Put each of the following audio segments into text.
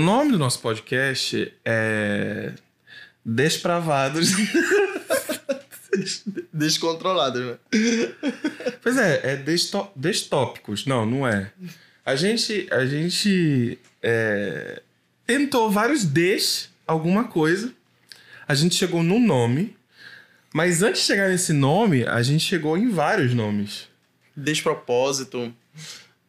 O nome do nosso podcast é Despravados. Descontrolado, né? pois é, é desto- destópicos. Não, não é. A gente, a gente é, tentou vários des, alguma coisa. A gente chegou num nome. Mas antes de chegar nesse nome, a gente chegou em vários nomes. Despropósito.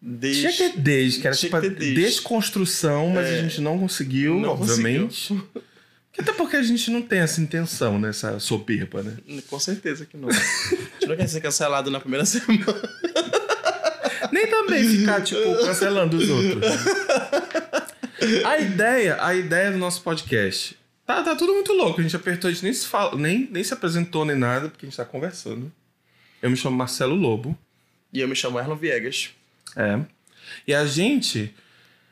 Des... Tinha que ter des, que era Tinha tipo des. desconstrução, mas a gente não conseguiu, Não obviamente. Até porque a gente não tem essa intenção, né? Essa soberba, né? Com certeza que não. A gente não quer ser cancelado na primeira semana. Nem também ficar, tipo, cancelando os outros. A ideia, a ideia do nosso podcast. Tá, tá tudo muito louco. A gente apertou, a gente nem se, fala, nem, nem se apresentou nem nada, porque a gente tá conversando. Eu me chamo Marcelo Lobo. E eu me chamo Erlon Viegas. É. E a gente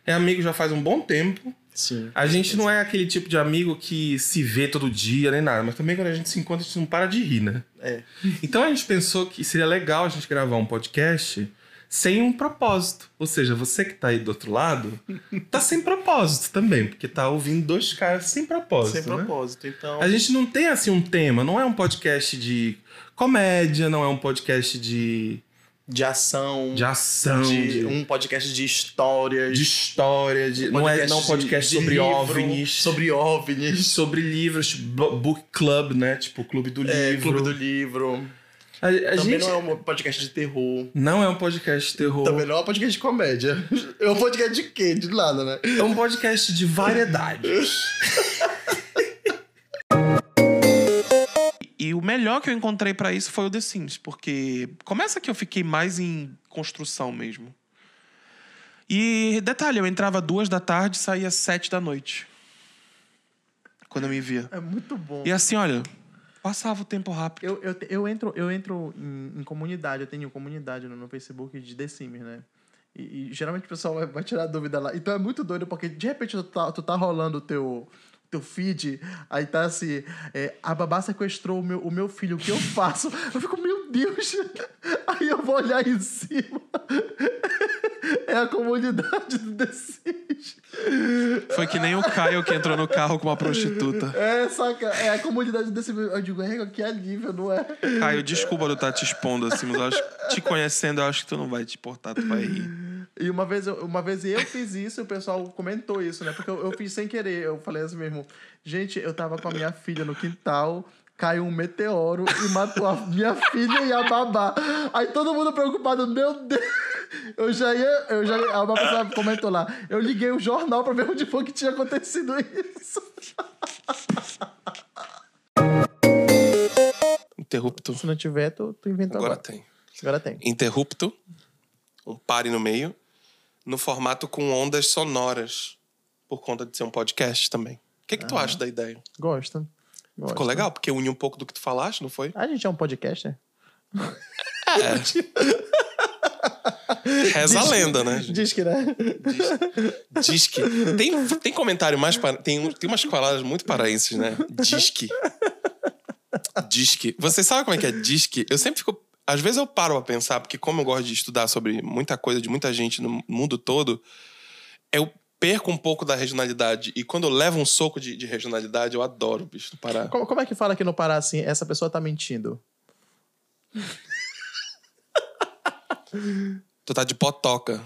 é amigo já faz um bom tempo. Sim. A gente não é aquele tipo de amigo que se vê todo dia nem nada, mas também quando a gente se encontra, a gente não para de rir, né? É. Então a gente pensou que seria legal a gente gravar um podcast sem um propósito. Ou seja, você que tá aí do outro lado, tá sem propósito também, porque tá ouvindo dois caras sem propósito. Sem né? propósito. Então. A gente não tem assim um tema, não é um podcast de comédia, não é um podcast de, De ação. de ação, de de, um podcast de histórias. de história, de, não é não um podcast de- sobre livro, OVNIs. Sobre OVNIs. sobre livros, tipo, bo- book club, né? Tipo, clube do É, livro. Clube do Livro. A, a Também gente não é um podcast de terror. não é um podcast de terror. Também não é um podcast de comédia. É um podcast de quê? De nada, né? É um podcast de variedades. E o melhor que eu encontrei pra isso foi o The Sims, porque começa que eu fiquei mais em construção mesmo. E detalhe, eu entrava duas da tarde e saía sete da noite. Quando eu me via. É muito bom. E assim, olha, passava o tempo rápido. Eu, eu, eu entro, eu entro em, em comunidade, eu tenho comunidade no, no Facebook de The Sims, né? E, e geralmente o pessoal vai, vai tirar dúvida lá. Então é muito doido, porque de repente tu tá, tu tá rolando o teu, teu feed, aí tá assim, é, a babá sequestrou o meu, o meu filho, o que eu faço? Eu fico, meu Deus! Aí eu vou olhar em cima. É a comunidade do The Sims. Foi que nem o Caio que entrou no carro com uma prostituta. É, saca? É a comunidade Sims. Eu digo, é, que alívio, não é? Caio, desculpa eu estar te expondo assim, mas eu acho, te conhecendo, eu acho que tu não vai te portar, tu vai rir. E uma vez, eu, uma vez eu fiz isso e o pessoal comentou isso, né? Porque eu, eu fiz sem querer. Eu falei assim mesmo. Gente, eu tava com a minha filha no quintal, caiu um meteoro e matou a minha filha e a babá. Aí todo mundo preocupado, meu Deus. Eu já ia. Eu já, aí uma pessoa comentou lá. Eu liguei o jornal pra ver onde foi que tinha acontecido isso. Interrupto. Se não tiver, tu, tu inventa Agora agora. tem. Agora tem. Interrupto. Um pare no meio. No formato com ondas sonoras. Por conta de ser um podcast também. O que, que tu acha da ideia? Gosto. Gosto. Ficou legal? Porque une um pouco do que tu falaste, não foi? A gente é um podcaster? Reza a lenda, né? Diz que, né? Disque. Tem, tem comentário mais. Para... Tem, tem umas palavras muito paraenses, né? Disque. Disque. Você sabe como é que é disque? Eu sempre fico. Às vezes eu paro pra pensar, porque como eu gosto de estudar sobre muita coisa de muita gente no mundo todo, eu perco um pouco da regionalidade. E quando eu levo um soco de, de regionalidade, eu adoro, bicho, no Pará. Como, como é que fala aqui no Pará assim? Essa pessoa tá mentindo. Tu tá de potoca.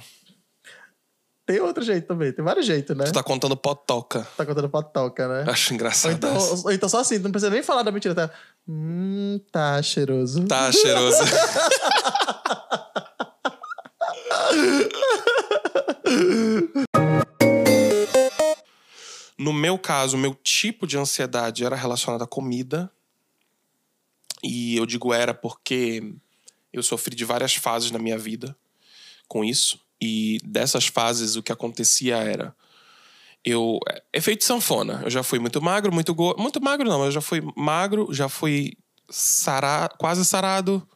Tem outro jeito também, tem vários jeitos, né? Tu tá contando potoca. Tá contando patoca, né? Acho Ou engraçado. então, ou então só assim, não precisa nem falar da mentira, tá? Hum, tá cheiroso. Tá cheiroso. No meu caso, o meu tipo de ansiedade era relacionado à comida. E eu digo era porque eu sofri de várias fases na minha vida com isso. E dessas fases, o que acontecia era. Eu. é, Efeito sanfona. Eu já fui muito magro, muito gordo. Muito magro não, eu já fui magro, já fui sara, quase sarado.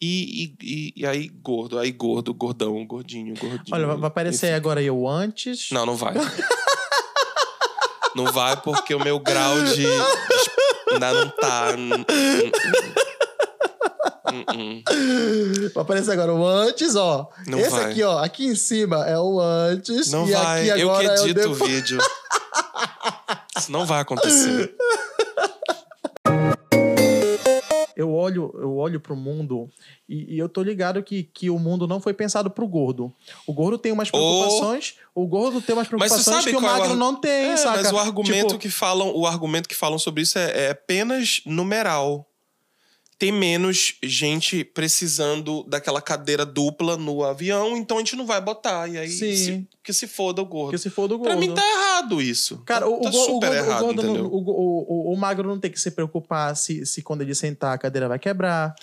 E, e, e- e aí gordo, aí gordo, gordão, gordinho, gordinho. Olha, vai- vai aparecer Enfim. agora eu antes. Não, não vai. não vai porque o meu grau de. Ainda não tá. Vai aparecer agora o antes, ó. Não Esse vai. aqui, ó, aqui em cima é o antes. Não e vai. aqui Eu que agora é o edito o vídeo. Isso não vai acontecer. Eu olho, eu olho pro mundo e, e eu tô ligado que, que o mundo não foi pensado pro gordo. O gordo tem umas preocupações, o gordo tem umas preocupações sabe que o qual é o magro não tem, É, saca? mas o argumento Tipo, que falam, o argumento que falam sobre isso é, é apenas numeral. Tem menos gente precisando daquela cadeira dupla no avião, então a gente não vai botar. E aí, Sim. se- que se foda o gordo. que se for do gordo. Pra mim tá errado isso. Cara, tá, o, tá o, o super gordo, errado, o, gordo entendeu? o, o, o- o magro não tem que se preocupar se, se quando ele sentar a cadeira vai quebrar.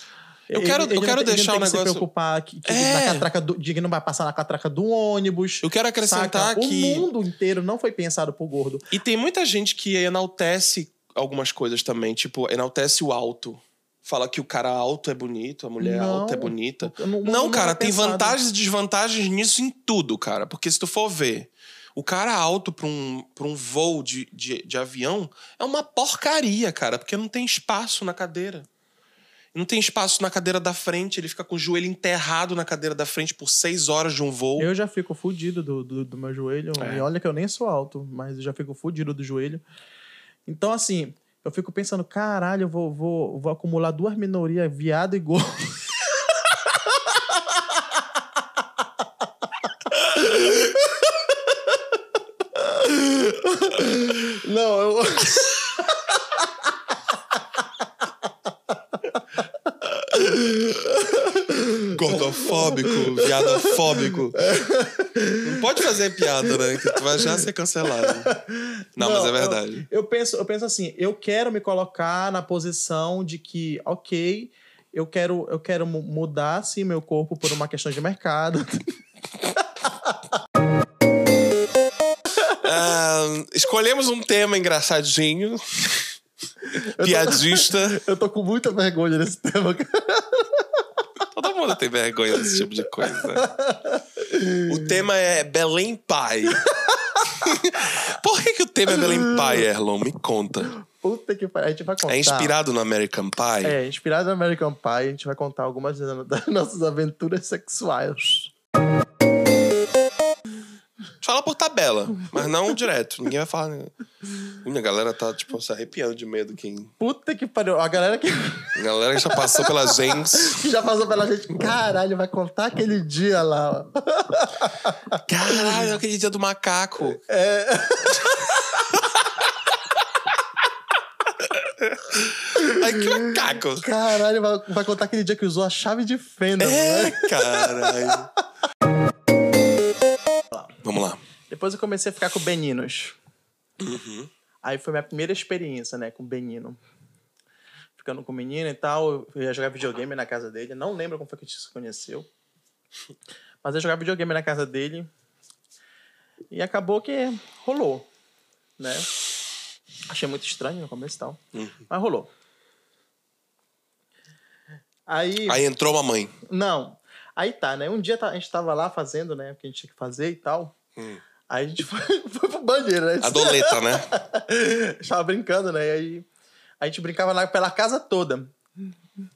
Eu quero- eu não quero tem- deixar ele o não tem que negócio- se preocupar que, que É. na catraca do, de que não vai passar na catraca do ônibus. Eu quero acrescentar saca? que. O mundo inteiro não foi pensado pro gordo. E tem muita gente que enaltece algumas coisas também, tipo, enaltece o alto. Fala que o cara alto é bonito, a mulher Não. alta é bonita. Não, não cara, tem pensado. vantagens e desvantagens nisso em tudo, cara. Porque se tu for ver, o cara alto pra um, pra um voo de, de, de avião é uma porcaria, cara, porque não tem espaço na cadeira. Não tem espaço na cadeira da frente, ele fica com o joelho enterrado na cadeira da frente por seis horas de um voo. Eu já fico fudido do, do, do meu joelho. É. E olha que eu nem sou alto, mas eu já fico fudido do joelho. Então, assim, eu fico pensando, caralho, eu vou, vou, vou acumular duas minorias, viado e gordo. Não, eu. Gordofóbico, viadofóbico. Não pode fazer piada, né? Que tu vai já ser cancelado. Não, mas é eu- verdade. Eu, penso, eu penso assim, eu quero me colocar na posição de que, ok, eu quero, eu quero mu- mudar sim meu corpo por uma questão de mercado. Ah, escolhemos um tema engraçadinho. Piadista. Eu tô com muita vergonha nesse tema, cara. Todo mundo tem vergonha desse tipo de coisa. né? O tema é Belém Pai. Por que, que o tema é Belém Pai, Erlon? Me conta. Puta que pariu. A gente vai contar. É inspirado no American Pie? É, inspirado no American Pie. A gente vai contar algumas das nossas aventuras sexuais. Fala por tabela, mas não direto. Ninguém vai falar. né? Minha galera tá, tipo, se arrepiando de medo. Quem... Puta que pariu. A galera que, A galera que já passou pela gens. que já passou pela gente. Caralho, vai contar aquele dia lá. ó. Caralho, aquele dia do macaco. É. Ai, que macaco. Caralho, vai, vai contar aquele dia que usou a chave de fenda. É, caralho. Vamos lá. Depois eu comecei a ficar com Beninos. Uhum. Aí foi minha primeira experiência, né, com o Benino. Ficando com o menino e tal, eu ia jogar videogame na casa dele. Não lembro como foi que a gente se conheceu. Mas eu jogava videogame na casa dele. E acabou que rolou, né? Achei muito estranho no começo e tal. Uhum. Mas rolou. Aí. Aí entrou uma mãe. Não. Aí tá, né? Um dia tá- a gente tava lá fazendo, né? O que a gente tinha que fazer e tal. Hum. Aí a gente foi, foi pro banheiro, né? A doleta, né? A gente tava brincando, né? E aí a gente brincava lá pela casa toda.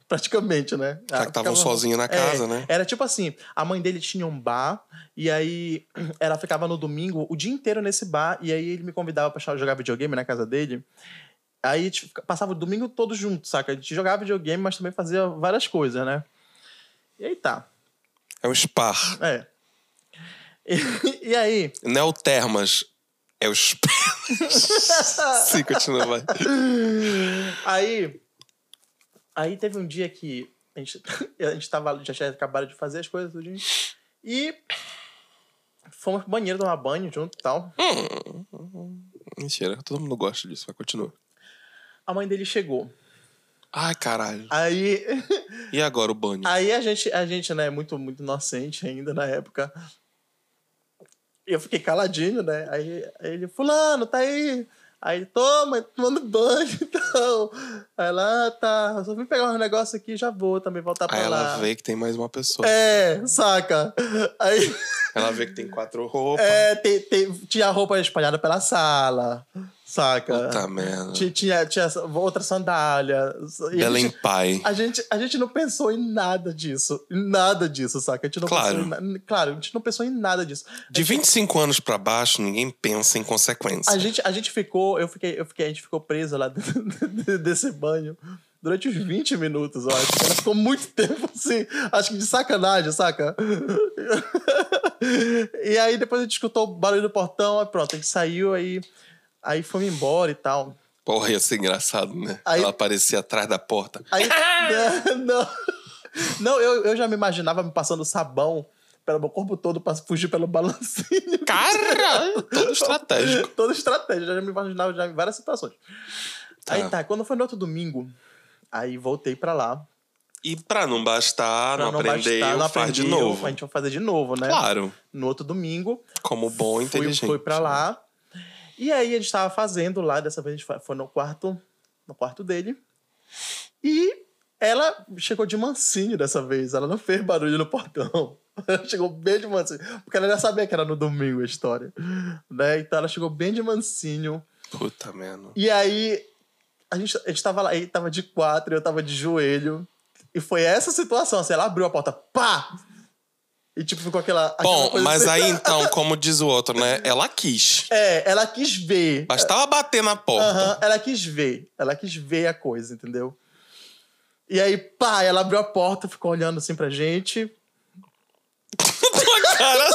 Praticamente, né? Já que estavam sozinhos na É, casa, né? Era tipo assim, a mãe dele tinha um bar, e aí ela ficava no domingo o dia inteiro nesse bar, e aí ele me convidava pra jogar videogame na casa dele. Aí a gente passava o domingo todo junto, saca? A gente jogava videogame, mas também fazia várias coisas, né? E aí tá. É o Spar. É. E, e aí, Não é o Termas. É o. Sim, continua, vai. Aí. Aí teve um dia que a gente, a gente tava, já tinha acabado de fazer as coisas tudinho, e fomos pro banheiro tomar banho junto e tal. Mentira, todo mundo gosta disso, vai continua. A mãe dele chegou. Ai, caralho. Aí, E agora o banho? aí a gente, a gente, né, muito, muito inocente ainda na época. Eu fiquei caladinho, né? Aí, aí ele, fulano, tá aí. Aí toma, tomando banho e tal. Aí ela, ah, tá, eu só vim pegar uns negócios aqui e já vou também voltar pra Aí lá. ela vê que tem mais uma pessoa. É, saca? Aí, Ela vê que tem quatro roupas. é, tem, tem, tinha roupa espalhada pela sala, saca? Puta merda. Tinha, tinha, outra sandália. Belém gente- Pai. A gente, a gente não pensou em nada disso. Em nada disso, saca? A gente não Claro. pensou em Claro, a gente não pensou em nada disso. De 25 anos pra baixo, ninguém pensa em consequência. A gente, a gente ficou, eu fiquei, eu fiquei, a gente ficou preso lá desse banho durante uns 20 minutos, eu acho. Ela ficou muito tempo assim, acho que de sacanagem, saca? E aí depois a gente escutou o barulho do portão, aí pronto, a gente saiu, aí, aí fomos embora e tal. Porra, ia ser engraçado, né? Aí- Ela aparecia atrás da porta. Aí, não, não, não eu, eu já me imaginava me passando sabão pelo meu corpo todo pra fugir pelo balancinho. Caralho! Todo estratégico. Toda estratégia, já me imaginava já em várias situações. Tá. Aí tá, quando foi no outro domingo, aí voltei pra lá. E pra não bastar, Pra não, aprender, bastar, não faz de novo. A gente vai fazer de novo, né? Claro. No outro domingo, Como bom fui, inteligente. fui pra lá. E aí a gente tava fazendo lá, dessa vez a gente foi- no quarto, no quarto dele. E ela chegou de mansinho dessa vez, ela não fez barulho no portão. Ela chegou bem de mansinho, porque ela já sabia que era no domingo a história, né? Então ela chegou bem de mansinho. Puta merda. E aí, a gente, a gente tava lá, ele tava de quatro, eu tava de joelho. E foi essa situação, assim, ela abriu a porta, pá! E tipo, ficou aquela. aquela Bom, mas assim. aí então, como diz o outro, né? Ela quis. É, ela quis ver. Bastava bater na porta. Aham, ela quis ver. Ela quis ver a coisa, entendeu? E aí, pá, ela abriu a porta, ficou olhando assim pra gente. Cara,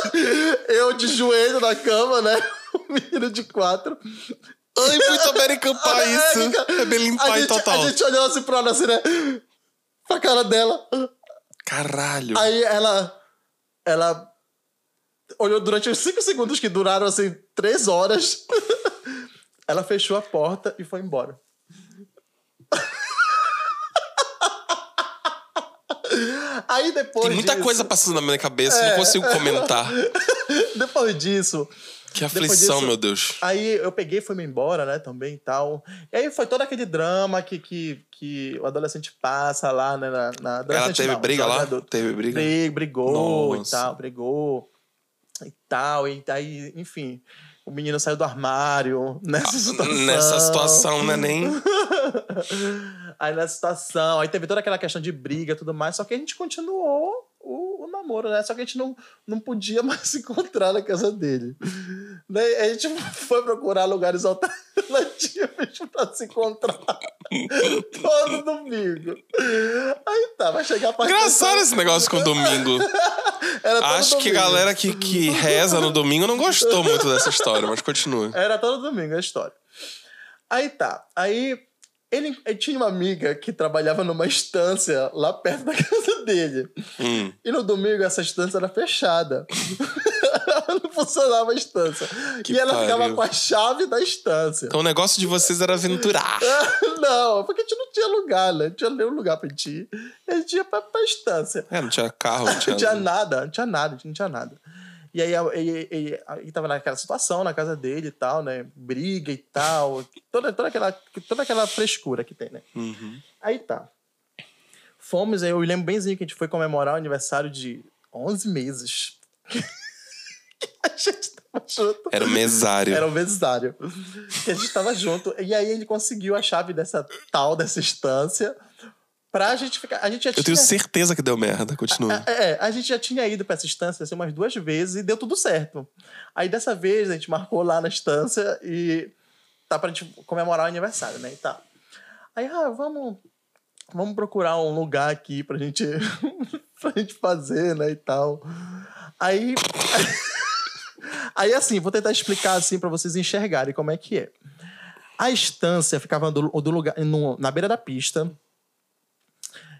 Eu de joelho na cama, né? O menino de quatro. ai, muito American Pie isso. É Belém a Pie gente, total. A gente olhou assim pra ela, assim, né? Pra cara dela. Caralho. Aí ela. Ela olhou durante os cinco segundos que duraram assim, três horas. ela fechou a porta e foi embora. Aí depois. Tem muita disso- coisa passando na minha cabeça, É. não consigo comentar. Depois disso. Que aflição, disso- meu Deus. Aí eu peguei e fui me embora, né, também e tal. E aí foi todo aquele drama que, que, que o adolescente passa lá, né, na, na Ela teve não, briga lá? Teve briga? Brig- brigou Nossa. e tal, brigou e tal. E aí, enfim, o menino saiu do armário nessa situação. Ah, Nessa situação, né? Nem. aí nessa situação, aí teve toda aquela questão de briga e tudo mais, só que a gente continuou namoro, né? Só que a gente não, não podia mais se encontrar na casa dele. Né? A gente foi procurar lugares alternativos pra se encontrar todo domingo. Aí tá, vai chegar a parte Engraçado esse negócio com domingo. Acho que a domingo. galera que, que reza no domingo não gostou muito dessa história, mas continua. Era todo domingo a história. Aí tá. Aí ele, ele tinha uma amiga que trabalhava numa estância lá perto da casa dele. Hum. E no domingo essa estância era fechada. Não funcionava a estância. Que e ela pariu. ficava com a chave da estância. Então o negócio de vocês era aventurar. não, porque a gente não tinha lugar, né? Não tinha nenhum lugar pra gente ir. A gente ia pra, pra estância. É, não tinha carro, não Não tinha. tinha nada, não tinha nada, não tinha nada. E aí ele, ele, ele tava naquela situação na casa dele e tal, né? Briga e tal. Toda, toda, aquela, toda aquela frescura que tem, né? Uhum. Aí tá. Fomos, aí eu lembro benzinho que a gente foi comemorar o aniversário de 11 meses. a gente tava junto. Era o mesário. Era o mesário. Que a gente tava junto. E aí ele conseguiu a chave dessa tal, dessa instância, pra gente ficar. A gente já Eu tinha. tenho certeza que deu merda. Continua. É, a gente já tinha ido pra essa instância assim, umas duas vezes e deu tudo certo. Aí dessa vez a gente marcou lá na instância e tá pra gente comemorar o aniversário, né? E tá. Aí, ah, vamos, vamos procurar um lugar aqui pra gente, pra gente fazer, né? E tal. Aí. Aí, assim, vou tentar explicar assim pra vocês enxergarem como é que é. A estância ficava do, do lugar, no- na beira da pista,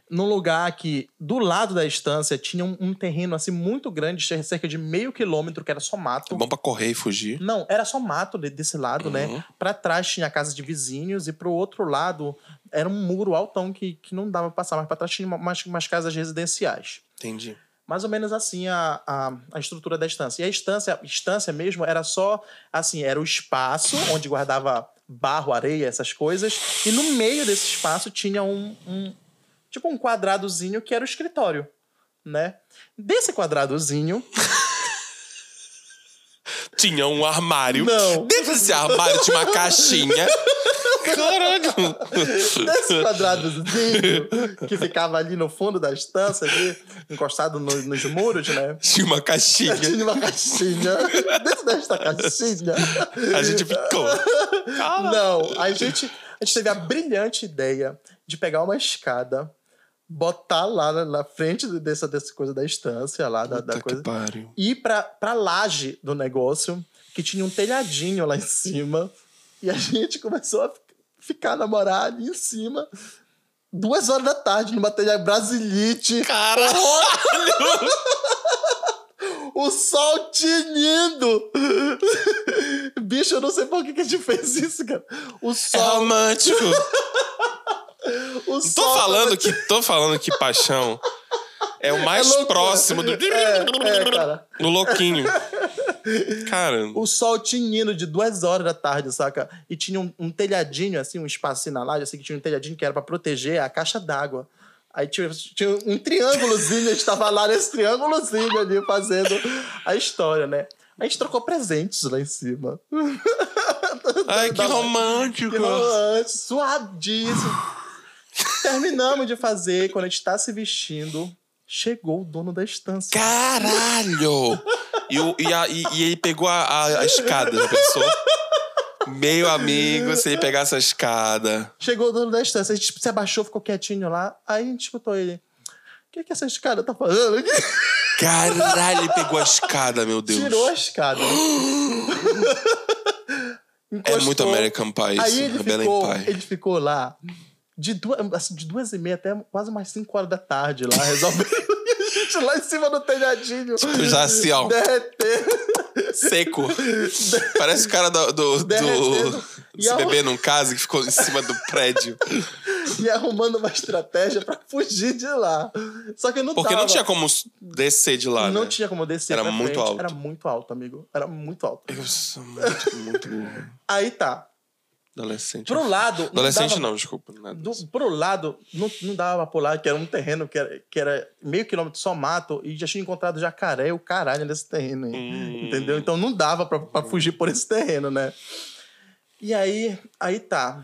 num lugar que, do lado da estância, tinha um, um terreno assim muito grande, cerca de meio quilômetro, que era só mato. Bom pra correr e fugir. Não, era só mato de- desse lado, Uhum. né? Pra trás tinha a casa de vizinhos e pro outro lado era um muro altão que, que não dava pra passar, mas pra trás tinha uma- umas, umas casas residenciais. Entendi. Mais ou menos assim a, a, a estrutura da estância. E a estância, a estância mesmo era só, assim, era o espaço onde guardava barro, areia, essas coisas. E no meio desse espaço tinha um, um tipo um quadradozinho que era o escritório, né? Desse quadradozinho tinha um armário. Não. Dentro desse armário tinha uma caixinha. Caralho. Nesse quadradozinho que ficava ali no fundo da estância, ali, encostado no- nos muros, né? Tinha uma caixinha. Tinha uma caixinha. Dentro desta caixinha. A gente ficou. Não, a gente, a gente teve a brilhante ideia de pegar uma escada, botar lá na, na frente dessa, dessa coisa da estância lá, da, da coisa. pariu. ir pra, pra laje do negócio, que tinha um telhadinho lá em cima. E a gente começou a fi- ficar namorar ali em cima. Duas horas da tarde, numa telha brasilite. Caralho. O sol tinindo. Bicho, eu não sei por que, que a gente fez isso, cara. O É sol. romântico. O Tô sol falando que tô falando que paixão é o mais loucura. próximo do É, é, cara. do louquinho. Cara, O sol tinindo de duas horas da tarde, saca? E tinha um, um telhadinho, assim, um espaço na laje, assim, que tinha um telhadinho que era pra proteger a caixa d'água. Aí tinha, tinha um triângulozinho, a gente tava lá nesse triângulozinho ali fazendo a história, né? A gente trocou presentes lá em cima. ai que romântico. Que romântico, suadíssimo. Terminamos de fazer, quando a gente tá se vestindo, chegou o dono da estância. Caralho! E, o- e, a- e- e ele pegou a, a- a escada, já pensou? Meu amigo, se ele pegasse a escada. Chegou o dono da estância, a gente se abaixou, ficou quietinho lá. Aí a gente escutou ele. O que, que essa escada tá fazendo aqui? Caralho, ele pegou a escada, meu Deus. Tirou a escada. É muito American Pie Aí isso. ele É Belém ficou, Pie. ele ficou lá de duas, assim, de duas e meia até quase mais cinco horas da tarde lá, resolvendo. a gente lá em cima do telhadinho. Tipo, já assim, ó. Derretendo. Seco. Parece o cara do, do, do Se Beber Num Caso que ficou em cima do prédio. e arrumando uma estratégia pra fugir de lá. Só que não Porque tava. não tinha como descer de lá, Não né? tinha como descer Era muito frente. alto. Era muito alto, amigo. Era muito alto. Eu sou muito, muito burro. Aí tá. Adolescente. Pro lado. não Adolescente dava- não, desculpa. Nada Do, disso. pro lado, não, não dava pra pular, que era um terreno que era, que era meio quilômetro só mato, e já tinha encontrado jacaré e o caralho nesse terreno aí. Hum. Entendeu? Então não dava pra, pra fugir por esse terreno, né? E aí, aí tá.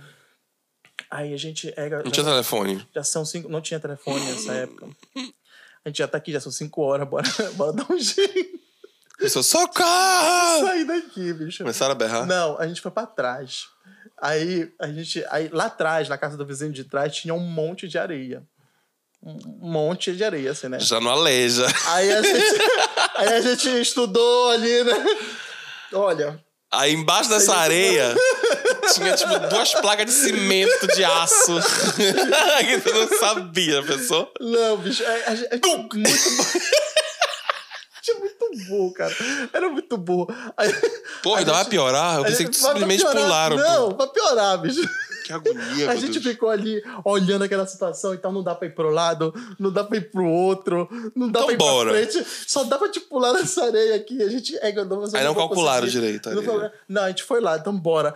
Aí a gente. É, Não tinha telefone. já são cinco. Não tinha telefone nessa época. A gente já tá aqui, já são cinco horas, bora, bora dar um jeito. Começou, socorro! Sair daqui, bicho. Começaram a berrar. Não, a gente foi pra trás. Aí a gente. Aí lá atrás, na casa do vizinho de trás, tinha um monte de areia. Um monte de areia, assim, né? Já não aleja. Aí a gente, aí a gente estudou ali, né? Olha, Aí embaixo dessa areia tinha, tipo, duas placas de cimento de aço. que tu não sabia, pensou? não, bicho, é, é, é muito bom. Tinha muito burro, cara. Era muito burro. Aí, Porra, ainda vai piorar? Eu pensei gente- que simplesmente piorar. pularam. pô. Não, vai piorar, bicho. Que agonia, A gente Deus. ficou ali olhando aquela situação, então não dá pra ir pro lado, não dá pra ir pro outro, não dá Então pra ir bora. pra frente, só dá pra te pular nessa areia aqui. A gente é, não, Aí não vou calcularam conseguir. direito Não, não, a gente foi lá, então bora.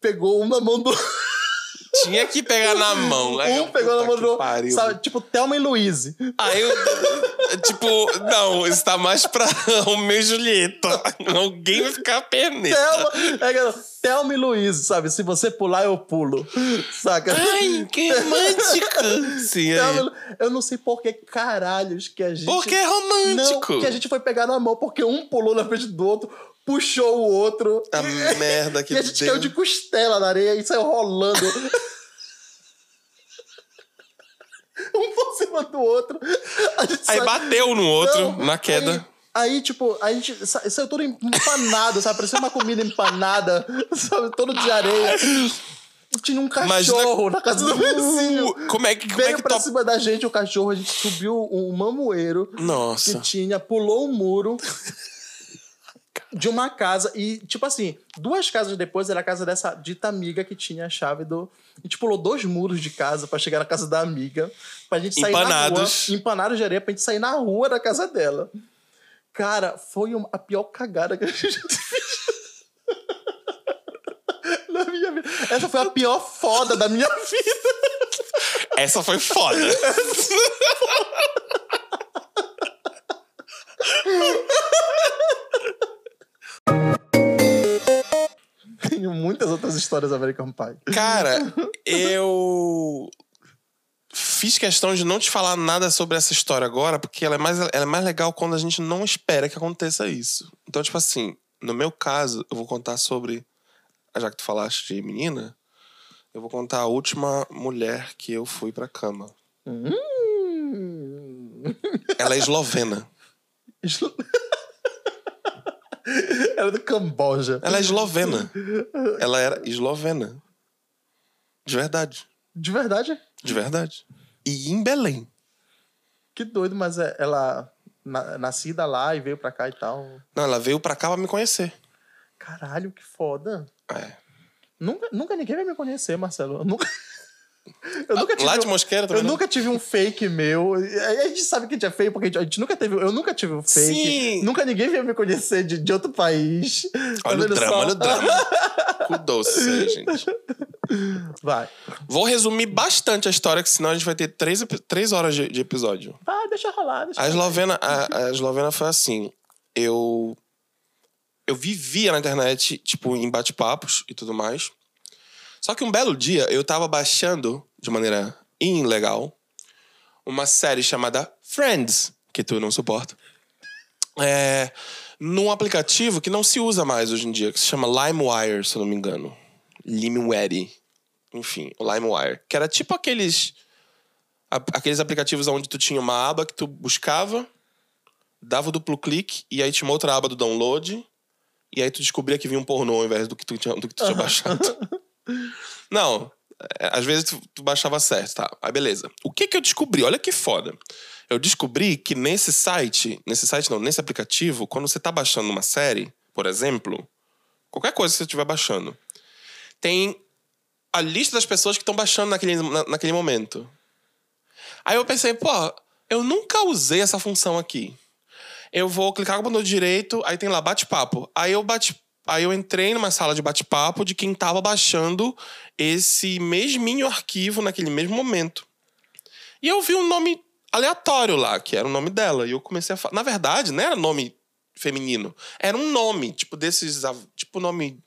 Pegou uma mão do. Tinha que pegar na mão. Aí eu, um pegou na mão do. Sabe, tipo, Thelma e Louise. Aí eu. Tipo, não, isso tá mais pra Romeu e Julieta. Alguém vai ficar perneta. Thelma, é, Thelma e Louise, sabe? Se você pular, eu pulo. Saca? Ai, que romântico. Sim, Thelma eu não sei por que caralhos que a gente. Porque é Não, romântico. que a gente foi pegar na mão, porque um pulou na frente do outro, puxou o outro. A merda que e a gente deu. caiu de costela na areia e saiu rolando. um por cima do outro. Aí bateu no outro, Não, na queda. Aí, aí, tipo, a gente sa- saiu todo empanado, sabe? Parecia uma comida empanada, sabe? Todo de areia. Tinha um Imagina- cachorro na casa do vizinho. Uh, Como é que, como é Veio que pra top... cima da gente o cachorro, a gente subiu um mamoeiro que Nossa. tinha, pulou o muro de uma casa. E, tipo assim, duas casas depois era a casa dessa dita amiga que tinha a chave do. A gente pulou dois muros de casa pra chegar na casa da amiga. Pra gente sair Empanados. na rua. Empanados de areia pra gente sair na rua da casa dela. Cara, foi uma- a pior cagada que a gente fez. Na minha vida. Essa foi a pior foda da minha vida. Essa foi foda. suas histórias American Pie. Cara, eu fiz questão de não te falar nada sobre essa história agora, porque ela é mais, ela é mais legal quando a gente não espera que aconteça isso. Então, tipo assim, no meu caso, eu vou contar sobre. Já que tu falaste de menina, eu vou contar a última mulher que eu fui pra cama. Hum. Ela é eslovena. Era do Camboja. Ela é eslovena. Ela era eslovena. De verdade. De verdade? De verdade. E em Belém. Que doido, mas é- ela na- nascida lá e veio pra cá e tal. Não, ela veio pra cá pra me conhecer. Caralho, que foda. É. Nunca, nunca ninguém vai me conhecer, Marcelo. Eu nunca. Eu nunca tive, Lá de um- Mosqueira eu também. não? nunca tive um fake meu. Aí A gente sabe que a gente é feio porque a gente, a gente nunca teve. Eu nunca tive um fake. Sim. Nunca ninguém veio me conhecer de, de outro país. Tá Olha o vendo drama, só? olha o drama. Com doce, gente. Vai. Vou resumir bastante a história, que senão a gente vai ter três, três horas de, de episódio. Vai, deixa rolar. Deixa A eslovena, a, a eslovena foi assim. Eu. Eu vivia na internet, tipo, em bate-papos e tudo mais. Só que um belo dia eu tava baixando, de maneira ilegal, uma série chamada Friends, que tu não suporta. É, num aplicativo que não se usa mais hoje em dia, que se chama LimeWire, se eu não me engano. LimeWire. Enfim, o LimeWire. Que era tipo aqueles aqueles aplicativos onde tu tinha uma aba que tu buscava, dava o duplo clique, e aí tinha uma outra aba do download, e aí tu descobria que vinha um pornô ao invés do que tu tinha, do que tu tinha baixado. Não, é, às vezes tu, tu baixava certo, tá? Aí beleza. O que que eu descobri? Olha que foda. Eu descobri que nesse site, nesse site não, nesse aplicativo, quando você tá baixando uma série, por exemplo, qualquer coisa que você estiver baixando, tem a lista das pessoas que estão baixando naquele, na- naquele momento. Aí eu pensei, pô, eu nunca usei essa função aqui. Eu vou clicar com o botão direito, aí tem lá bate-papo. Aí eu bate Aí eu entrei numa sala de bate-papo de quem tava baixando esse mesminho arquivo naquele mesmo momento. E eu vi um nome aleatório lá, que era o nome dela. E eu comecei a falar. Na verdade, não era nome feminino. Era um nome, tipo desses. Tipo nome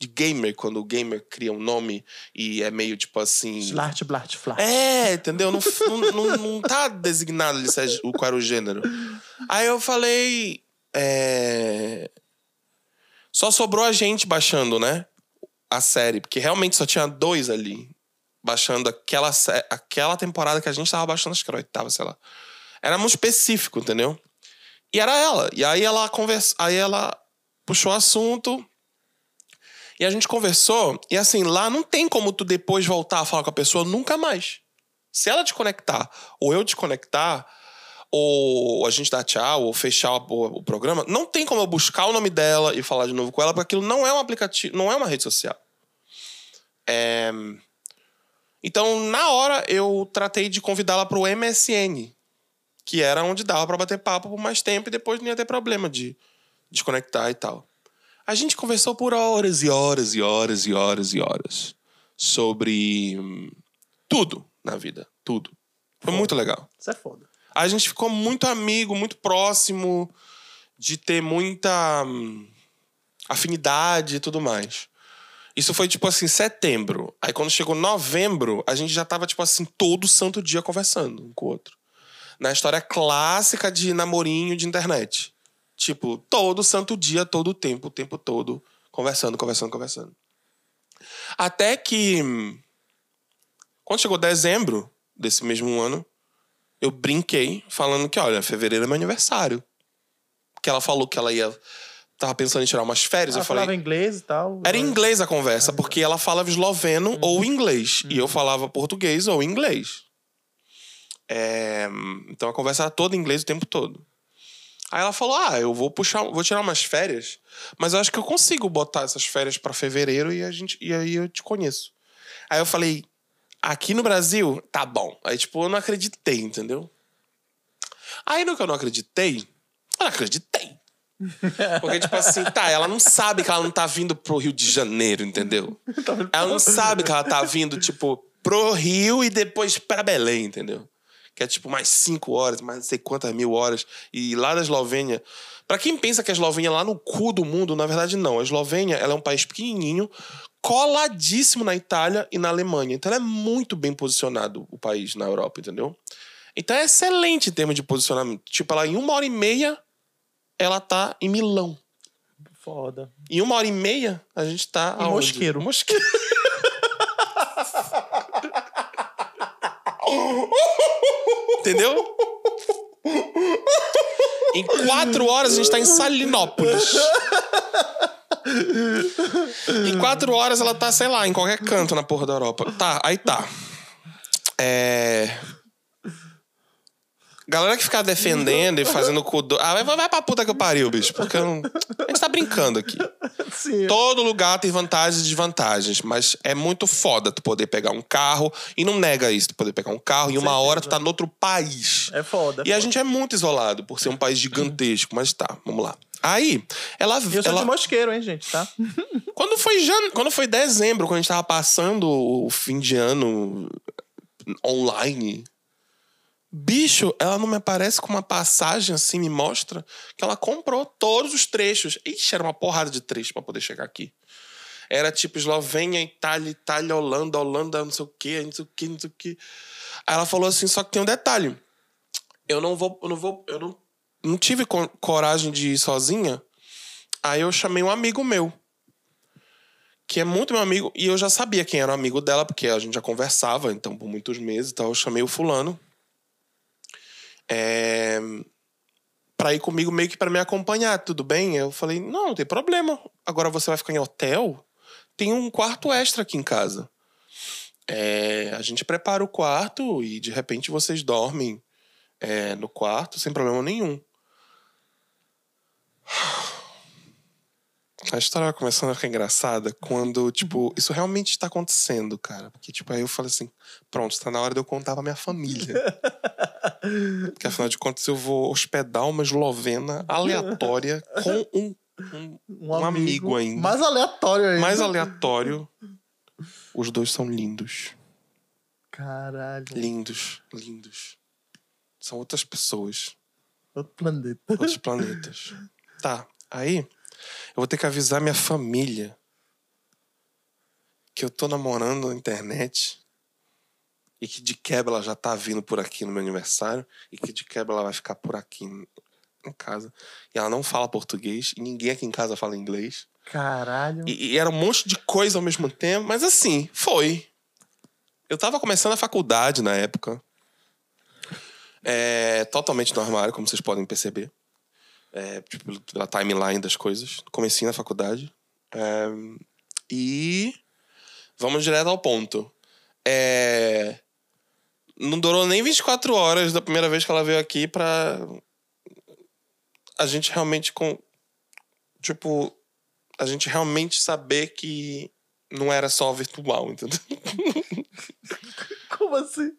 de gamer, quando o gamer cria um nome e é meio tipo assim. Slart, blart, flat. É, entendeu? Não, não, não, não tá designado ali qual era o gênero. Aí eu falei. é, Só sobrou a gente baixando, né? A série, porque realmente só tinha dois ali. Baixando aquela, aquela temporada que a gente tava baixando, acho que era oitava, sei lá. Era muito específico, entendeu? E era ela. E aí ela conversa, aí ela puxou o assunto. E a gente conversou, e assim, lá não tem como tu depois voltar a falar com a pessoa nunca mais. Se ela desconectar, ou eu desconectar, ou a gente dar tchau, ou fechar o, o programa, não tem como eu buscar o nome dela e falar de novo com ela, porque aquilo não é um aplicativo, não é uma rede social. É... Então, na hora, eu tratei de convidá-la pro MSN, que era onde dava pra bater papo por mais tempo e depois não ia ter problema de desconectar e tal. A gente conversou por horas e horas e horas e horas e horas sobre tudo na vida, tudo. Foi muito legal. Isso é foda. A gente ficou muito amigo, muito próximo, de ter muita hum, afinidade e tudo mais. Isso foi tipo assim, setembro. Aí quando chegou novembro, a gente já tava tipo assim, todo santo dia conversando um com o outro. Na história clássica de namorinho de internet. Tipo, todo santo dia, todo o tempo, o tempo todo, conversando, conversando, conversando. Até que. hum, Quando chegou dezembro desse mesmo ano, eu brinquei falando que, olha, fevereiro é meu aniversário. Que ela falou que ela ia. Tava pensando em tirar umas férias. Ela eu falei. falava inglês e tal. Era em inglês a conversa, porque ela falava esloveno ou inglês. E eu falava português ou inglês. É, Então a conversa era toda em inglês o tempo todo. Aí ela falou: Ah, eu vou puxar, vou tirar umas férias, mas eu acho que eu consigo botar essas férias pra fevereiro e, a gente, e aí eu te conheço. Aí eu falei: Aqui no Brasil, tá bom. Aí, tipo, eu não acreditei, entendeu? Aí no que eu não acreditei, eu não acreditei. Porque, tipo assim, tá, ela não sabe que ela não tá vindo pro Rio de Janeiro, entendeu? Ela não sabe que ela tá vindo, tipo, pro Rio e depois pra Belém, entendeu? Que é tipo mais cinco horas, mais não sei quantas mil horas. E lá da Eslovênia. Pra quem pensa que a Eslovênia é lá no cu do mundo, na verdade não. A Eslovênia ela é um país pequenininho, coladíssimo na Itália e na Alemanha. Então, é muito bem posicionado o país na Europa, entendeu? Então, é excelente em termos de posicionamento. Tipo, ela em uma hora e meia, ela tá em Milão. Foda. Em uma hora e meia, a gente tá. Em? Mosqueiro. Mosqueiro. Entendeu? Em quatro horas a gente tá em Salinópolis. Em quatro horas ela tá, sei lá, em qualquer canto na porra da Europa. Tá, aí tá. É. Galera que ficar defendendo e fazendo cu do... Ah, vai, vai pra puta que eu pariu, bicho. Porque eu não... a gente tá brincando aqui. Sim. Todo lugar tem vantagens e desvantagens, mas é muito foda tu poder pegar um carro e não nega isso, tu poder pegar um carro e uma hora tu tá noutro país. É foda. E a gente é muito isolado por ser um país gigantesco, mas tá, vamos lá. Aí, ela, eu sou ela de mosqueiro, hein, gente, tá? quando foi jan... quando foi dezembro, quando a gente tava passando o fim de ano online, bicho, ela não me aparece com uma passagem assim, me mostra que ela comprou todos os trechos. Ixi, era uma porrada de trechos pra poder chegar aqui. Era tipo Eslovênia, Itália, Itália, Holanda, Holanda, não sei o quê, não sei o quê, não sei o quê. Aí ela falou assim, só que tem um detalhe. Eu não vou, eu não vou, eu não, não tive co- coragem de ir sozinha. Aí eu chamei um amigo meu que é muito meu amigo, e eu já sabia quem era o amigo dela, porque a gente já conversava, então, por muitos meses e tal. Eu chamei o fulano é, ir comigo meio que pra me acompanhar, tudo bem? Eu falei, não, não tem problema. Agora você vai ficar em hotel? Tem um quarto extra aqui em casa. É, a gente prepara o quarto e de repente vocês dormem é, no quarto sem problema nenhum. A história vai começando a ficar engraçada quando, tipo, isso realmente está acontecendo, cara. Porque, tipo, aí eu falei assim: pronto, está na hora de eu contar pra minha família. Porque, afinal de contas, eu vou hospedar uma eslovena aleatória com um, um, um amigo ainda. Mais aleatório ainda. mais aleatório. Os dois são lindos. Caralho. Lindos, lindos. São outras pessoas. Outro planeta. outros planetas. Tá, aí eu vou ter que avisar minha família que eu tô namorando na internet e que de quebra ela já tá vindo por aqui no meu aniversário e que de quebra ela vai ficar por aqui em casa. E ela não fala português e ninguém aqui em casa fala inglês. Caralho. E, e era um monte de coisa ao mesmo tempo, mas assim, foi. Eu tava começando a faculdade na época. É, totalmente no armário, como vocês podem perceber. É, tipo, pela timeline das coisas. Comecei na faculdade. É, e vamos direto ao ponto. É, não durou nem 24 horas da primeira vez que ela veio aqui pra a gente realmente com tipo a gente realmente saber que não era só virtual, entendeu? Como assim?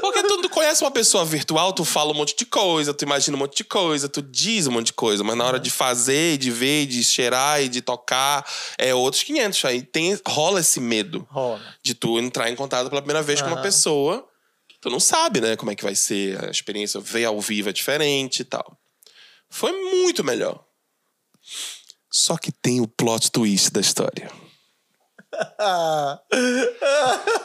Porque tu conhece uma pessoa virtual, tu fala um monte de coisa, tu imagina um monte de coisa, tu diz um monte de coisa, mas na hora de fazer, de ver, de cheirar e de tocar, é outros 500. Aí tem, rola esse medo Rola. de tu entrar em contato pela primeira vez com uma pessoa que tu não sabe, né, como é que vai ser a experiência, ver ao vivo é diferente e tal. Foi muito melhor. Só que tem o plot twist da história.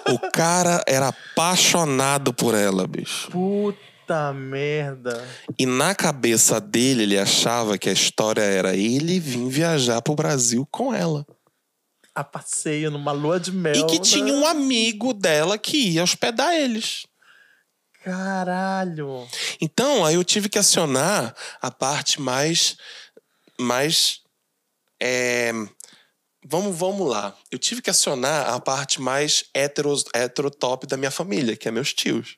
O cara era apaixonado por ela, bicho. puta merda. E na cabeça dele, ele achava que a história era ele vir viajar pro Brasil com ela. A passeio numa lua de mel. E que né? tinha um amigo dela que ia hospedar eles. Caralho. Então, aí eu tive que acionar a parte mais. mais. é, vamos, vamos lá. Eu tive que acionar a parte mais heteros, heterotop da minha família, que é meus tios.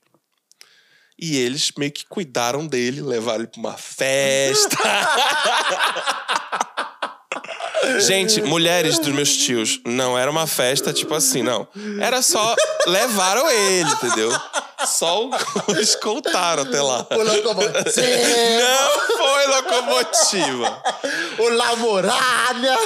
E eles meio que cuidaram dele, levaram ele pra uma festa. Gente, mulheres dos meus tios, não era uma festa tipo assim, não. Era só levaram ele, entendeu? Só o escoltaram até lá. O locomotiva. Não foi locomotiva. o Lamoralha.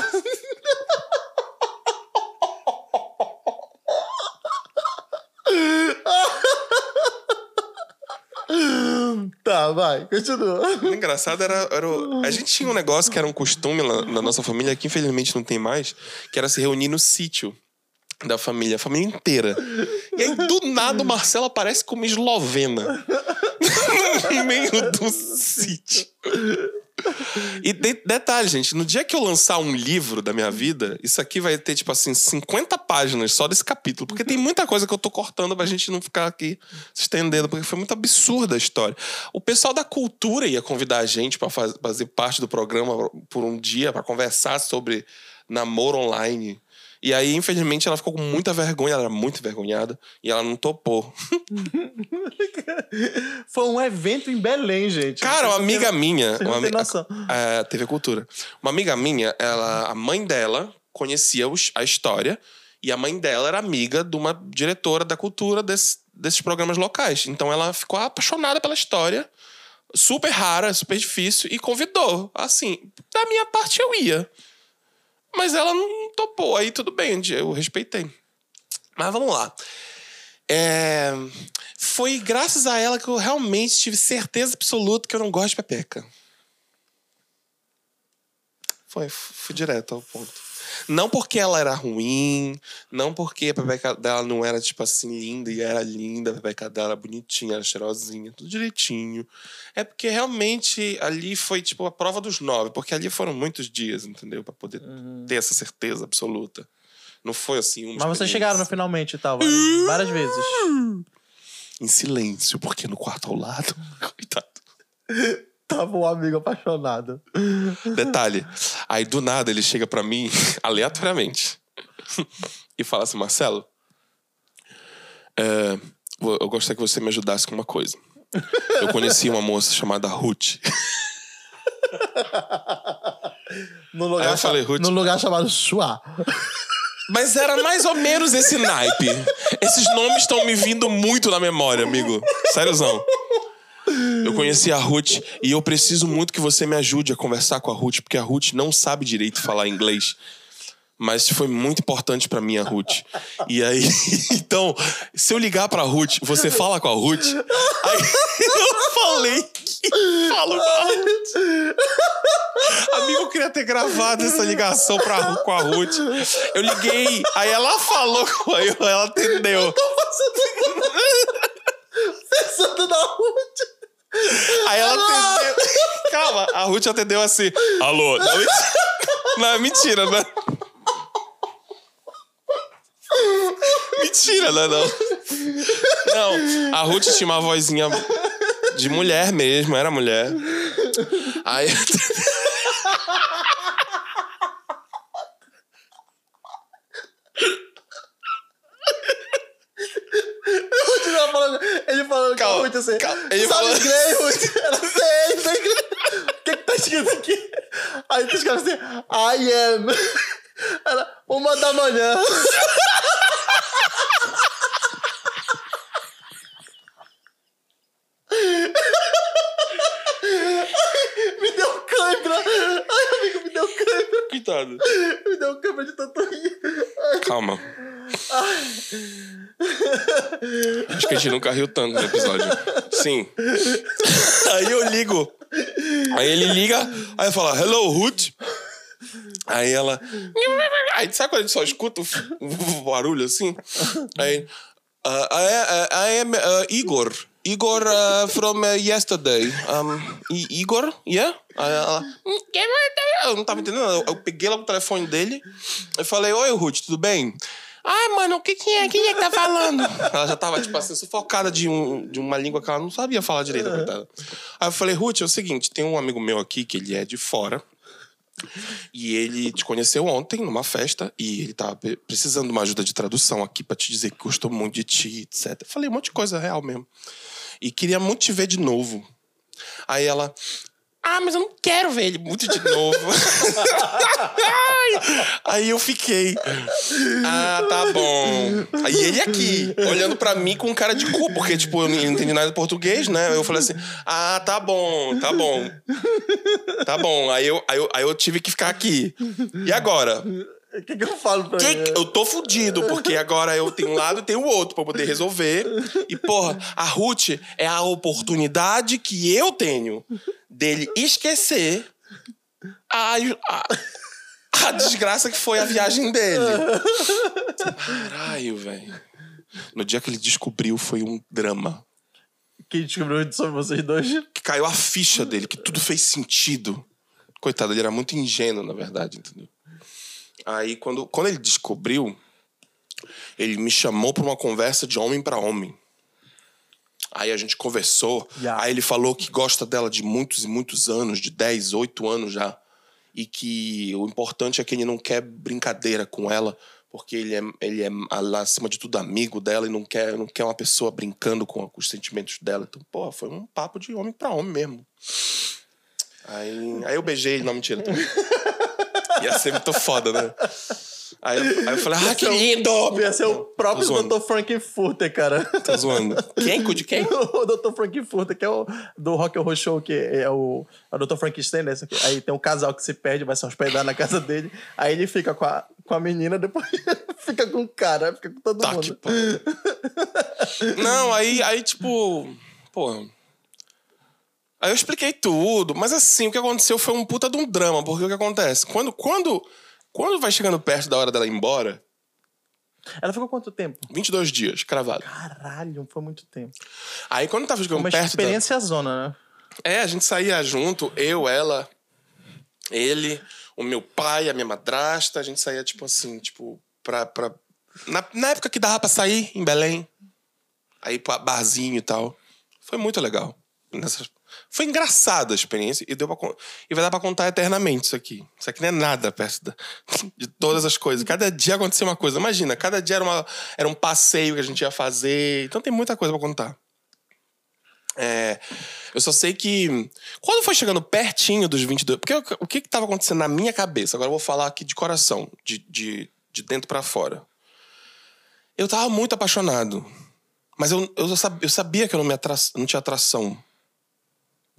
Tá vai, continua. O engraçado era, era o- a gente tinha um negócio que era um costume lá na nossa família, que infelizmente não tem mais, que era se reunir no sítio da família, a família inteira. E aí, do nada, o Marcelo aparece como eslovena. no meio do sítio. E de- detalhe, gente, no dia que eu lançar um livro da minha vida, isso aqui vai ter, tipo assim, 50 páginas só desse capítulo. Porque tem muita coisa que eu tô cortando pra gente não ficar aqui se estendendo, porque foi muito absurda a história. O pessoal da cultura ia convidar a gente pra faz- fazer parte do programa por um dia, pra conversar sobre namoro online. E aí, infelizmente, ela ficou com muita vergonha, ela era muito envergonhada, e ela não topou. Foi um evento em Belém, gente. Cara, uma amiga têm- minha. Uma ami- noção. É, TV Cultura. Uma amiga minha, ela, a mãe dela conhecia os- a história e a mãe dela era amiga de uma diretora da cultura desse- desses programas locais. Então ela ficou apaixonada pela história, super rara, super difícil, e convidou. Assim, da minha parte eu ia. Mas ela não topou, aí tudo bem, eu respeitei. Mas vamos lá. É, Foi graças a ela que eu realmente tive certeza absoluta que eu não gosto de pepeca. Foi, fui direto ao ponto. Não porque ela era ruim, não porque a pepeca dela não era, tipo assim, linda e era linda, a pepeca dela era bonitinha, era cheirosinha, tudo direitinho. É porque realmente ali foi, tipo, a prova dos nove, porque ali foram muitos dias, entendeu? Pra poder ter essa certeza absoluta. Não foi assim uma Mas vocês chegaram no finalmente e tal, várias, várias vezes. Em silêncio, porque no quarto ao lado. Coitado. Tava um amigo apaixonado. Detalhe. Aí do nada ele chega pra mim, aleatoriamente, e fala assim: Marcelo, é, eu gostaria que você me ajudasse com uma coisa. Eu conheci uma moça chamada Ruth. No Aí lugar, eu falei, Ruth. no lugar chamado Chua. Mas era mais ou menos esse naipe. Esses nomes estão me vindo muito na memória, amigo. Sériozão. Eu conheci a Ruth e eu preciso muito que você me ajude a conversar com a Ruth, porque a Ruth não sabe direito falar inglês. Mas foi muito importante pra mim a Ruth. E aí, então, se eu ligar pra Ruth, você fala com a Ruth? Aí eu falei que falo com a Ruth. Amigo, eu queria ter gravado essa ligação pra, com a Ruth. Eu liguei, aí ela falou com eu, ela atendeu. Pensando na Ruth. Aí ela atendeu. Calma, a Ruth atendeu assim. Alô? Não, mentira. Não, mentira, né? Mentira, né? Não. não, a Ruth tinha uma vozinha de mulher mesmo, era mulher. Aí. Ruth tava falando, ele falando Calma. Ele sabe falou- Ruth? Ela sei, sei inglês. O que que tá escrito aqui? Aí tu escreve assim, I am. Ela, uma da manhã. Me deu cãibra. Ai, amigo, me deu cãibra. Coitado. Me deu cãibra de tanto rir. Calma. Acho que a gente nunca riu tanto no episódio. Sim. Aí eu ligo. Aí ele liga, aí eu falo, hello, Ruth. Aí ela. Aí sabe quando a gente só escuta o, barulho assim? Aí. I, I am uh, Igor. Igor uh, from uh, yesterday. Um, Igor? Yeah? Aí ela. "Hum, Eu não tava entendendo. Eu, eu peguei logo o telefone dele. Eu falei: Oi, Ruth, tudo bem? Ai, mano, o que, que é? Quem é que tá falando? Ela já tava, tipo assim, sufocada de, um, de uma língua que ela não sabia falar direito, coitada. Aí eu falei, Ruth, é o seguinte, tem um amigo meu aqui que ele é de fora. E ele te conheceu ontem numa festa e ele tava pe- precisando de uma ajuda de tradução aqui pra te dizer que gostou muito de ti, etc. Eu falei um monte de coisa real mesmo. E queria muito te ver de novo. Aí ela. Ah, mas eu não quero ver ele muito de novo. Aí eu fiquei. Ah, tá bom. Aí ele aqui, olhando pra mim com cara de cu, porque, tipo, eu não entendi nada de português, né? Eu falei assim: ah, tá bom, tá bom. Tá bom. Aí eu, aí eu, aí eu tive que ficar aqui. E agora? O que, que eu falo pra Que- ele? eu tô fudido, porque agora eu tenho um lado e tenho o outro pra poder resolver. E, porra, a Ruth é a oportunidade que eu tenho dele esquecer a, a, a desgraça que foi a viagem dele. Caralho, velho. No dia que ele descobriu, foi um drama. Quem descobriu sobre vocês dois? Que caiu a ficha dele, que tudo fez sentido. Coitado, ele era muito ingênuo, na verdade, entendeu? Aí, quando, quando ele descobriu, ele me chamou pra uma conversa de homem pra homem. Aí a gente conversou. Yeah. Aí ele falou que gosta dela de muitos e muitos anos, de 10, 8 anos já. E que o importante é que ele não quer brincadeira com ela, porque ele é, ele é lá, acima de tudo, amigo dela e não quer, não quer uma pessoa brincando com, com os sentimentos dela. Então, pô, foi um papo de homem pra homem mesmo. Aí, aí eu beijei ele, não, mentira. Ia ser muito foda, né? Aí eu, aí eu falei, ah, que lindo! Ia ser o próprio. Dr. Frankfurter, cara. Tô zoando. Quem? De quem? o Dr. Frankfurter, que é o do Rock Horror Show, que é o, é o Dr. Frankenstein, né? Aí tem um casal que se perde, vai se hospedar na casa dele. Aí ele fica com a, com a menina, depois fica com o cara, fica com todo Tá, mundo. que pariu. Não, aí, aí, tipo, pô. Aí eu expliquei tudo, mas assim, o que aconteceu foi um puta de um drama, porque o que acontece? Quando, quando, quando vai chegando perto da hora dela ir embora, Ela ficou quanto tempo? 22 dias, cravado. Caralho, foi muito tempo. Aí quando tava chegando Uma perto da... experiência zona, né? É, a gente saía junto, eu, ela, ele, o meu pai, a minha madrasta, a gente saía, tipo assim, tipo, pra. pra... Na, na época que dava pra sair em Belém. Aí pra barzinho e tal. Foi muito legal. Nessas- Foi engraçada a experiência e, deu pra... e vai dar pra contar eternamente isso aqui. Isso aqui não é nada perto da- de todas as coisas. Cada dia acontecia uma coisa. Imagina, cada dia era, uma... era um passeio que a gente ia fazer. Então tem muita coisa pra contar. É, eu só sei que quando foi chegando pertinho dos 22, porque o, que que tava acontecendo na minha cabeça? Agora eu vou falar aqui de coração, de, de, de dentro pra fora. Eu tava muito apaixonado, mas eu, eu, sabia, eu sabia que eu não, me não tinha atração.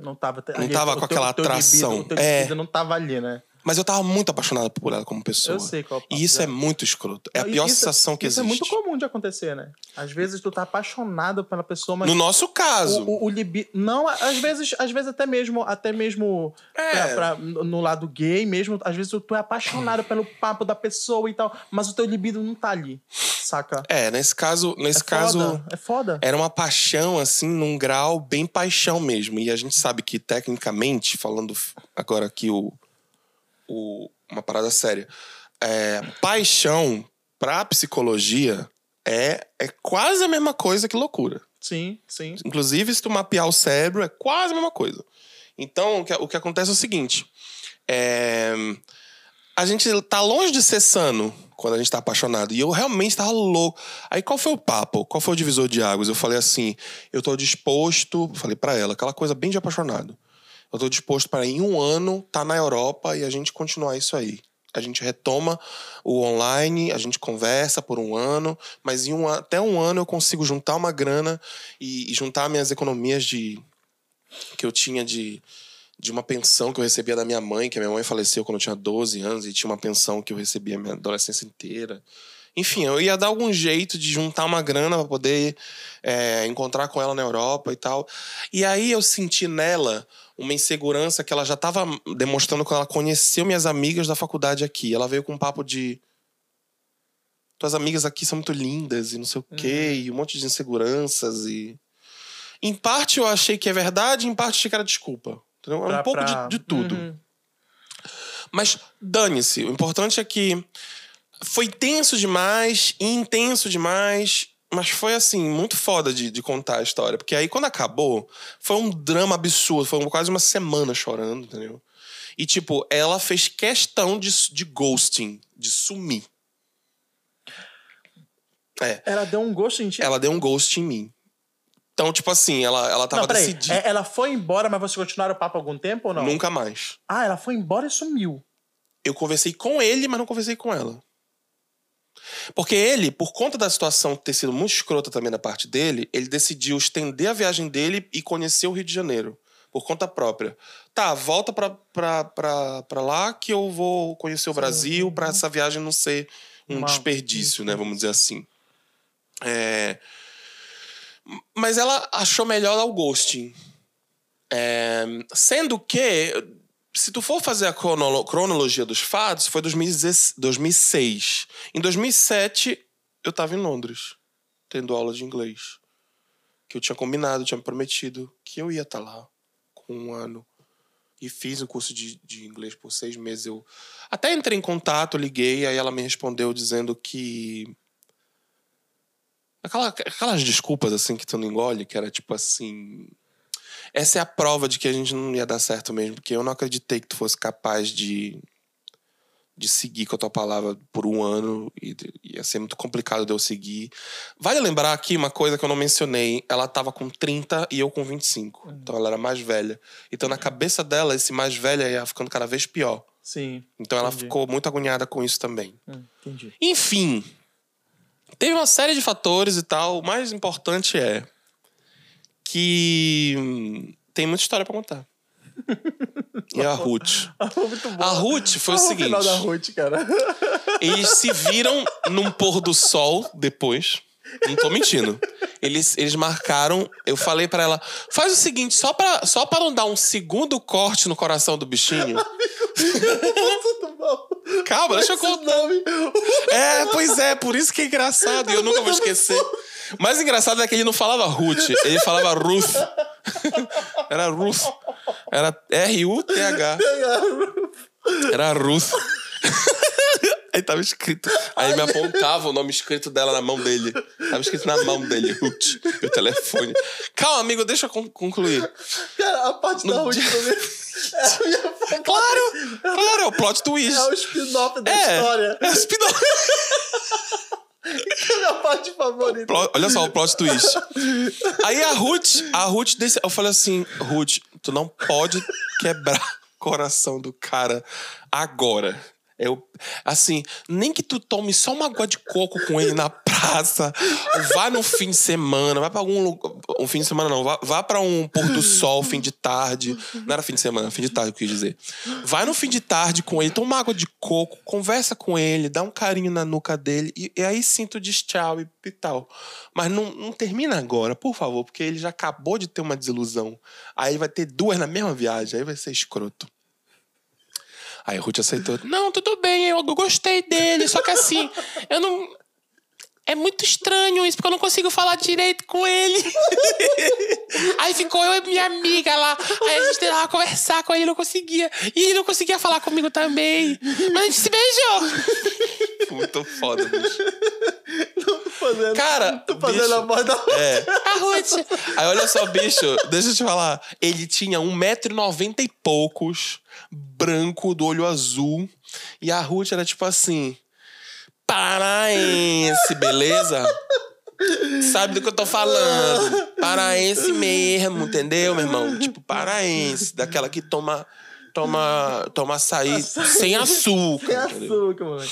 Não tava, Não tava com aquela atração. Libido, o teu É. não tava ali, né? Mas eu tava muito apaixonado por ela como pessoa. Eu sei qual é E isso é muito escroto. É a pior isso- sensação que isso existe. é muito comum de acontecer, né? Às vezes tu tá apaixonado pela pessoa, mas No nosso caso. o, o, o libi... Não, às vezes, às vezes até mesmo, até mesmo É. pra- pra- no lado gay mesmo, às vezes tu é apaixonado pelo papo da pessoa e tal, mas o teu libido não tá ali, saca? É, nesse caso, nesse é caso foda, é foda. era uma paixão, assim, num grau bem paixão mesmo. E a gente sabe que, tecnicamente, falando agora aqui o, o- uma parada séria, é, paixão pra psicologia é, é quase a mesma coisa que loucura. Sim, sim. Inclusive, se tu mapear o cérebro, é quase a mesma coisa. Então, o que, o que acontece é o seguinte: é, a gente tá longe de ser sano quando a gente tá apaixonado. E eu realmente tava louco. Aí qual foi o papo? Qual foi o divisor de águas? Eu falei assim: eu tô disposto, falei pra ela, aquela coisa bem de apaixonado. Eu tô disposto para em um ano tá na Europa e a gente continuar isso aí. A gente retoma o online, a gente conversa por um ano, mas em um, até um ano eu consigo juntar uma grana e, e juntar minhas economias de que eu tinha de, de uma pensão que eu recebia da minha mãe, que a minha mãe faleceu quando eu tinha 12 anos e tinha uma pensão que eu recebia a minha adolescência inteira. Enfim, eu ia dar algum jeito de juntar uma grana para poder é, encontrar com ela na Europa e tal. E aí eu senti nela uma insegurança que ela já estava demonstrando quando ela conheceu minhas amigas da faculdade aqui. Ela veio com um papo de. Tuas amigas aqui são muito lindas e não sei o quê, e um monte de inseguranças. e Em parte eu achei que é verdade, em parte achei que era desculpa. Entendeu? É um pouco pra- de, de tudo. Uhum. Mas dane-se. O importante é que foi tenso demais, intenso demais. Mas foi assim, muito foda de, de contar a história. Porque aí, quando acabou, foi um drama absurdo. Foi quase uma semana chorando, entendeu? E, tipo, ela fez questão de, de ghosting, de sumir. É, Ela deu um gosto em ti. ela deu um ghost em mim. Então, tipo assim, ela, ela tava não, decidida. É- Ela foi embora, mas vocês continuaram o papo algum tempo ou não? Nunca mais. Ah, ela foi embora e sumiu. eu conversei com ele, mas não conversei com ela. Porque ele, por conta da situação ter sido muito escrota também da parte dele, ele decidiu estender a viagem dele e conhecer o Rio de Janeiro. por conta própria. Tá, volta pra, pra, pra, pra lá que eu vou conhecer o Brasil pra essa viagem não ser um desperdício, né? Vamos dizer assim. É... Mas ela achou melhor dar o ghosting. É, Sendo que, se tu for fazer a cronolo- cronologia dos fatos, foi 2016 2006. Em 2007, eu tava em Londres, tendo aula de inglês. Que eu tinha combinado, tinha me prometido que eu ia estar lá com um ano. E fiz um curso de, de inglês por seis meses. Eu até entrei em contato, liguei, aí ela me respondeu dizendo que. Aquela, aquelas desculpas assim que tu não engole, que era tipo assim. Essa é a prova de que a gente não ia dar certo mesmo, porque eu não acreditei que tu fosse capaz de, de seguir com a tua palavra por um ano e ia ser muito complicado de eu seguir. Vale lembrar aqui uma coisa que eu não mencionei: ela tava com 30 e eu com 25. Então ela era mais velha. Então na cabeça dela, esse mais velha ia ficando cada vez pior. Sim. Então ela Entendi. ficou muito agoniada com isso também. Hum, entendi. Enfim, teve uma série de fatores e tal. O mais importante é que hum, tem muita história pra contar. E a Ruth. A Ruth foi o seguinte: final da Ruth, cara. eles se viram num pôr do sol depois. Não tô mentindo. Eles, eles marcaram. Eu falei pra ela: faz o seguinte, só pra, só pra não dar um segundo corte no coração do bichinho. Calma, deixa eu contar. nome. É, pois é, por isso que é engraçado e eu nunca vou esquecer. O mais engraçado é que ele não falava Ruth, ele falava Ruth. Era Ruth. Era R-U-T-H. Era Ruth. Aí tava escrito. Aí me apontava o nome escrito dela na mão dele. Tava escrito na mão dele, Ruth. E o telefone. Calma, amigo, deixa eu con- concluir. Cara, a parte da No Ruth dia- é a. Claro! Claro, é o plot twist. É o spin-off da É, história. é o spin-off. É a minha parte favorita. Plo- Olha só o plot twist. Aí a Ruth, a Ruth desse, eu falei assim, Ruth, tu não pode quebrar o coração do cara agora. Eu, assim, nem que tu tome só uma água de coco com ele na praça, vá no fim de semana, vai pra algum lugar. Um fim de semana não, vá, vá pra um pôr do sol, fim de tarde. Não era fim de semana, fim de tarde eu quis dizer. Vai no fim de tarde com ele, toma água de coco, conversa com ele, dá um carinho na nuca dele, e, e aí sim tu diz tchau e, e tal. Mas não, não termina agora, por favor, porque ele já acabou de ter uma desilusão. Aí vai ter duas na mesma viagem, aí vai ser escroto. Aí Ruth aceitou. Não, tudo bem, eu gostei dele, só que assim, eu não. É muito estranho isso, porque eu não consigo falar direito com ele. Aí ficou eu e minha amiga lá. Aí a gente tentava conversar com ele, não conseguia. E ele não conseguia falar comigo também. Mas a gente se beijou. Muito foda, bicho. Tô fazendo, Cara, tô fazendo bicho, a voz da Ruth. É. A Ruth. Aí olha só, bicho, deixa eu te falar. Ele tinha 1,90m e poucos, branco, do olho azul. E a Ruth era tipo assim. Paraense, beleza? Sabe do que eu tô falando? Paraense mesmo, entendeu, meu irmão? Tipo, paraense, daquela que toma. Toma, toma açaí sem açúcar. Entendeu? açúcar, mano.